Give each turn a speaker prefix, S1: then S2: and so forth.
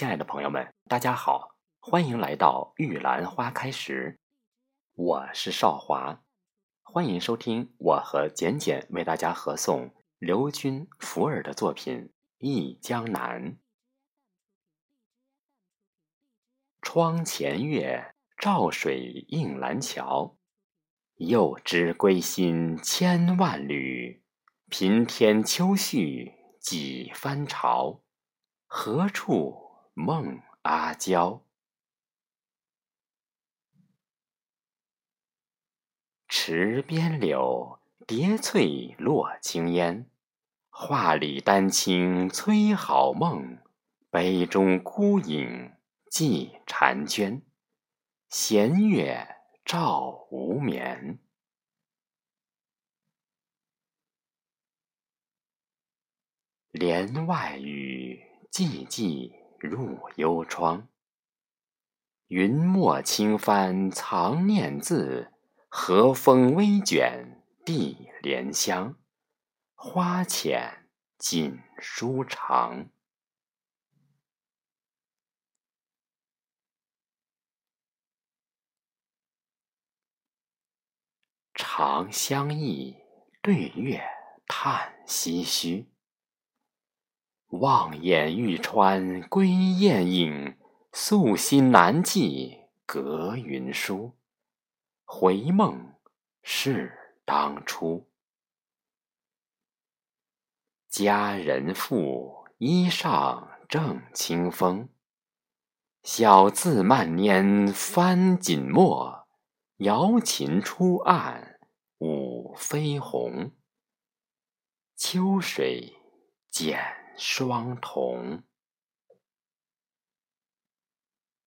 S1: 亲爱的朋友们，大家好，欢迎来到玉兰花开时，我是少华，欢迎收听我和简简为大家合诵刘军福尔的作品《忆江南》。窗前月，照水映蓝桥，又知归心千万缕，平添秋绪几番潮，何处？梦阿娇，池边柳，蝶翠落青烟。画里丹青催好梦，杯中孤影寄婵娟。弦月照无眠。帘外雨寂寂。入幽窗，云墨轻翻藏念字，和风微卷碧莲香。花浅锦书长，长相忆对月叹唏嘘。望眼欲穿归雁影，素心难寄隔云舒。回梦是当初，佳人妇，衣上正清风。小字漫拈翻锦墨，瑶琴出暗舞飞鸿。秋水见。双瞳。